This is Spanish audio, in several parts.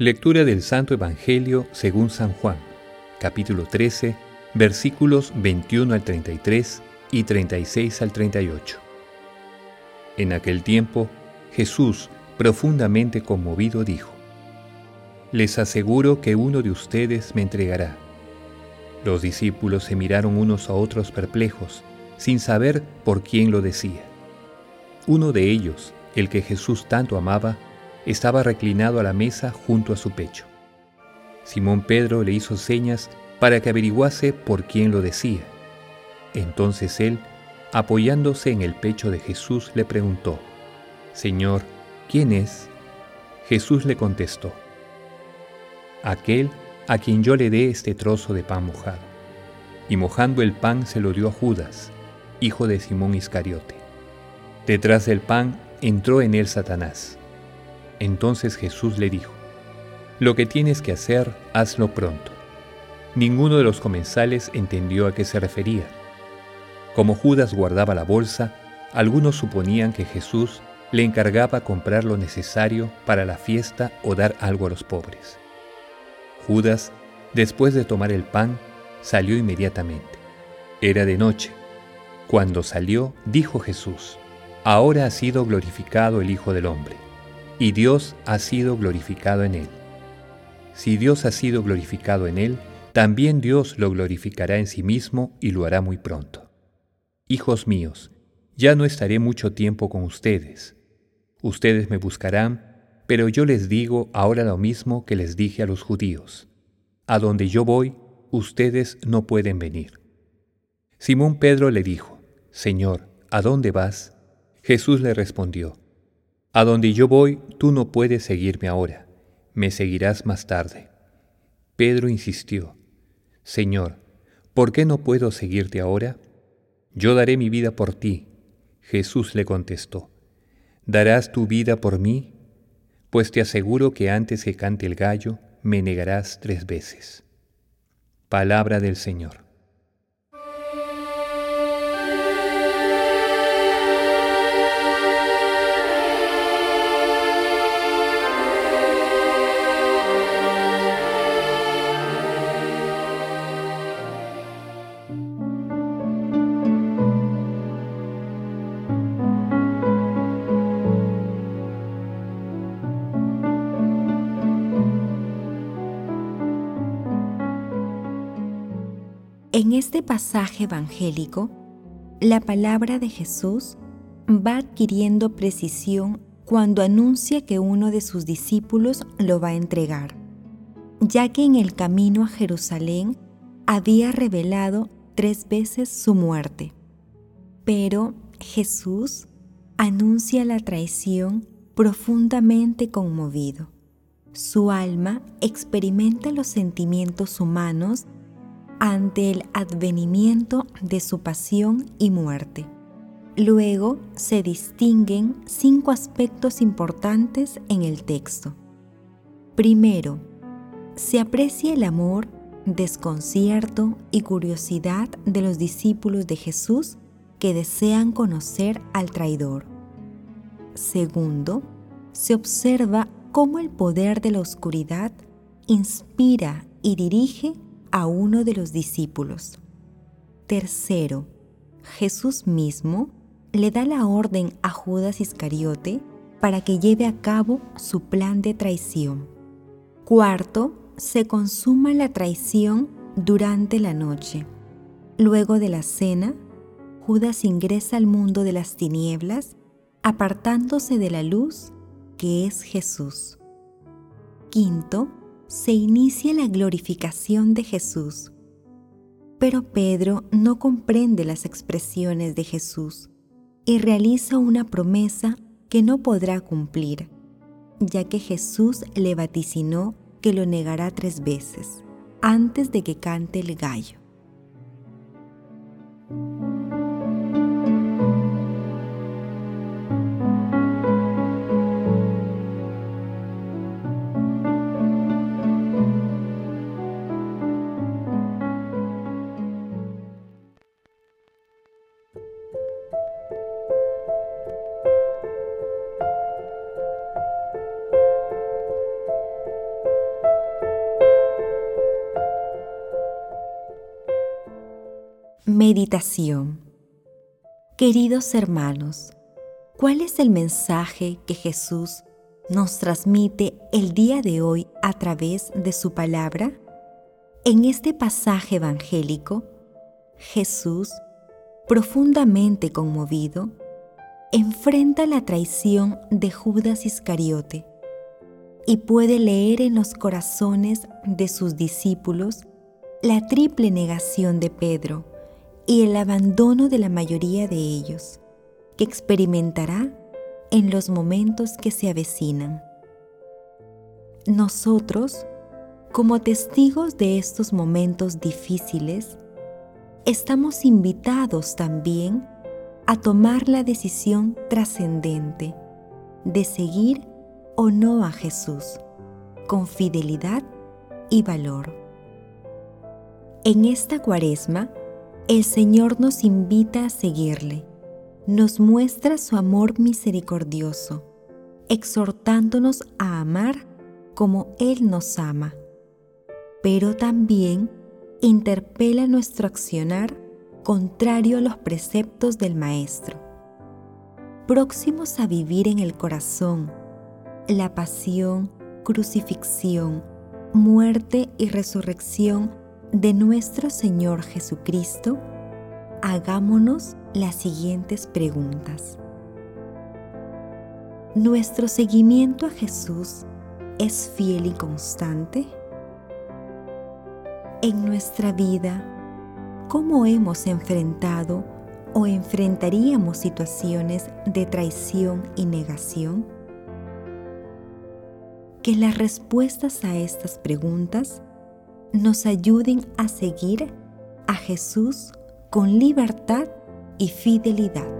Lectura del Santo Evangelio según San Juan, capítulo 13, versículos 21 al 33 y 36 al 38. En aquel tiempo, Jesús, profundamente conmovido, dijo, Les aseguro que uno de ustedes me entregará. Los discípulos se miraron unos a otros perplejos, sin saber por quién lo decía. Uno de ellos, el que Jesús tanto amaba, estaba reclinado a la mesa junto a su pecho. Simón Pedro le hizo señas para que averiguase por quién lo decía. Entonces él, apoyándose en el pecho de Jesús, le preguntó, Señor, ¿quién es? Jesús le contestó, aquel a quien yo le dé este trozo de pan mojado. Y mojando el pan se lo dio a Judas, hijo de Simón Iscariote. Detrás del pan entró en él Satanás. Entonces Jesús le dijo, Lo que tienes que hacer, hazlo pronto. Ninguno de los comensales entendió a qué se refería. Como Judas guardaba la bolsa, algunos suponían que Jesús le encargaba comprar lo necesario para la fiesta o dar algo a los pobres. Judas, después de tomar el pan, salió inmediatamente. Era de noche. Cuando salió, dijo Jesús, Ahora ha sido glorificado el Hijo del Hombre y Dios ha sido glorificado en él. Si Dios ha sido glorificado en él, también Dios lo glorificará en sí mismo y lo hará muy pronto. Hijos míos, ya no estaré mucho tiempo con ustedes. Ustedes me buscarán, pero yo les digo ahora lo mismo que les dije a los judíos. A donde yo voy, ustedes no pueden venir. Simón Pedro le dijo, Señor, ¿a dónde vas? Jesús le respondió, a donde yo voy, tú no puedes seguirme ahora, me seguirás más tarde. Pedro insistió, Señor, ¿por qué no puedo seguirte ahora? Yo daré mi vida por ti. Jesús le contestó, ¿darás tu vida por mí? Pues te aseguro que antes que cante el gallo, me negarás tres veces. Palabra del Señor. En este pasaje evangélico, la palabra de Jesús va adquiriendo precisión cuando anuncia que uno de sus discípulos lo va a entregar, ya que en el camino a Jerusalén había revelado tres veces su muerte. Pero Jesús anuncia la traición profundamente conmovido. Su alma experimenta los sentimientos humanos ante el advenimiento de su pasión y muerte. Luego se distinguen cinco aspectos importantes en el texto. Primero, se aprecia el amor, desconcierto y curiosidad de los discípulos de Jesús que desean conocer al traidor. Segundo, se observa cómo el poder de la oscuridad inspira y dirige a uno de los discípulos. Tercero, Jesús mismo le da la orden a Judas Iscariote para que lleve a cabo su plan de traición. Cuarto, se consuma la traición durante la noche. Luego de la cena, Judas ingresa al mundo de las tinieblas, apartándose de la luz que es Jesús. Quinto, se inicia la glorificación de Jesús. Pero Pedro no comprende las expresiones de Jesús y realiza una promesa que no podrá cumplir, ya que Jesús le vaticinó que lo negará tres veces antes de que cante el gallo. Meditación Queridos hermanos, ¿cuál es el mensaje que Jesús nos transmite el día de hoy a través de su palabra? En este pasaje evangélico, Jesús, profundamente conmovido, enfrenta la traición de Judas Iscariote y puede leer en los corazones de sus discípulos la triple negación de Pedro, y el abandono de la mayoría de ellos, que experimentará en los momentos que se avecinan. Nosotros, como testigos de estos momentos difíciles, estamos invitados también a tomar la decisión trascendente de seguir o no a Jesús con fidelidad y valor. En esta cuaresma, el Señor nos invita a seguirle, nos muestra su amor misericordioso, exhortándonos a amar como Él nos ama, pero también interpela nuestro accionar contrario a los preceptos del Maestro. Próximos a vivir en el corazón la pasión, crucifixión, muerte y resurrección de nuestro Señor Jesucristo, hagámonos las siguientes preguntas. ¿Nuestro seguimiento a Jesús es fiel y constante? En nuestra vida, ¿cómo hemos enfrentado o enfrentaríamos situaciones de traición y negación? Que las respuestas a estas preguntas nos ayuden a seguir a Jesús con libertad y fidelidad.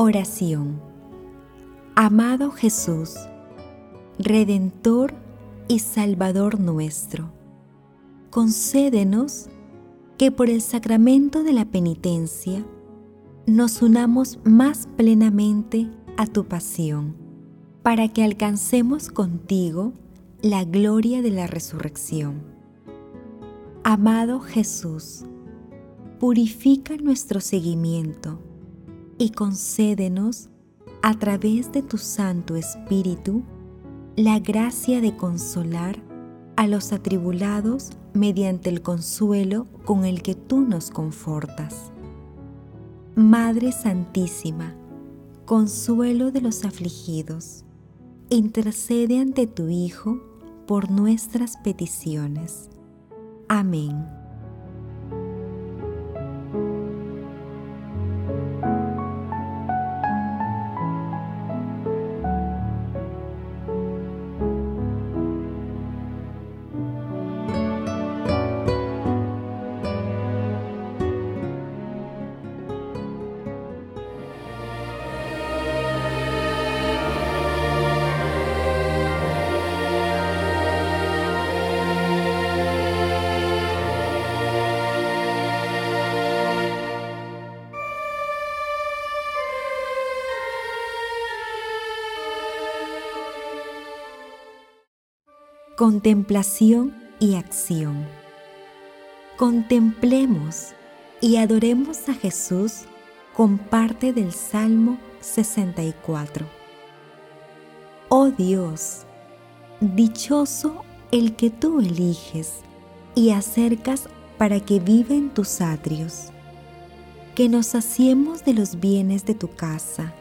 Oración. Amado Jesús, Redentor y Salvador nuestro, concédenos que por el sacramento de la penitencia nos unamos más plenamente a tu pasión, para que alcancemos contigo la gloria de la resurrección. Amado Jesús, purifica nuestro seguimiento y concédenos, a través de tu Santo Espíritu, la gracia de consolar a los atribulados mediante el consuelo con el que tú nos confortas. Madre Santísima, consuelo de los afligidos, intercede ante tu Hijo por nuestras peticiones. Amén. Contemplación y acción. Contemplemos y adoremos a Jesús con parte del Salmo 64. Oh Dios, dichoso el que tú eliges y acercas para que viva en tus atrios. Que nos saciemos de los bienes de tu casa,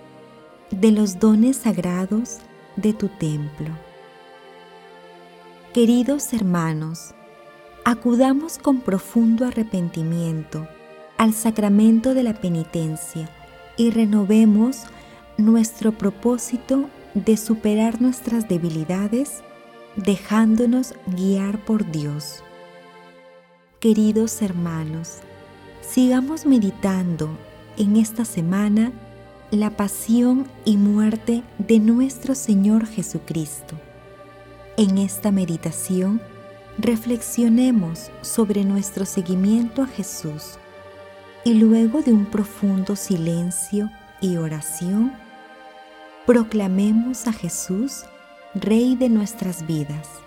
de los dones sagrados de tu templo. Queridos hermanos, acudamos con profundo arrepentimiento al sacramento de la penitencia y renovemos nuestro propósito de superar nuestras debilidades dejándonos guiar por Dios. Queridos hermanos, sigamos meditando en esta semana la pasión y muerte de nuestro Señor Jesucristo. En esta meditación, reflexionemos sobre nuestro seguimiento a Jesús y luego de un profundo silencio y oración, proclamemos a Jesús Rey de nuestras vidas.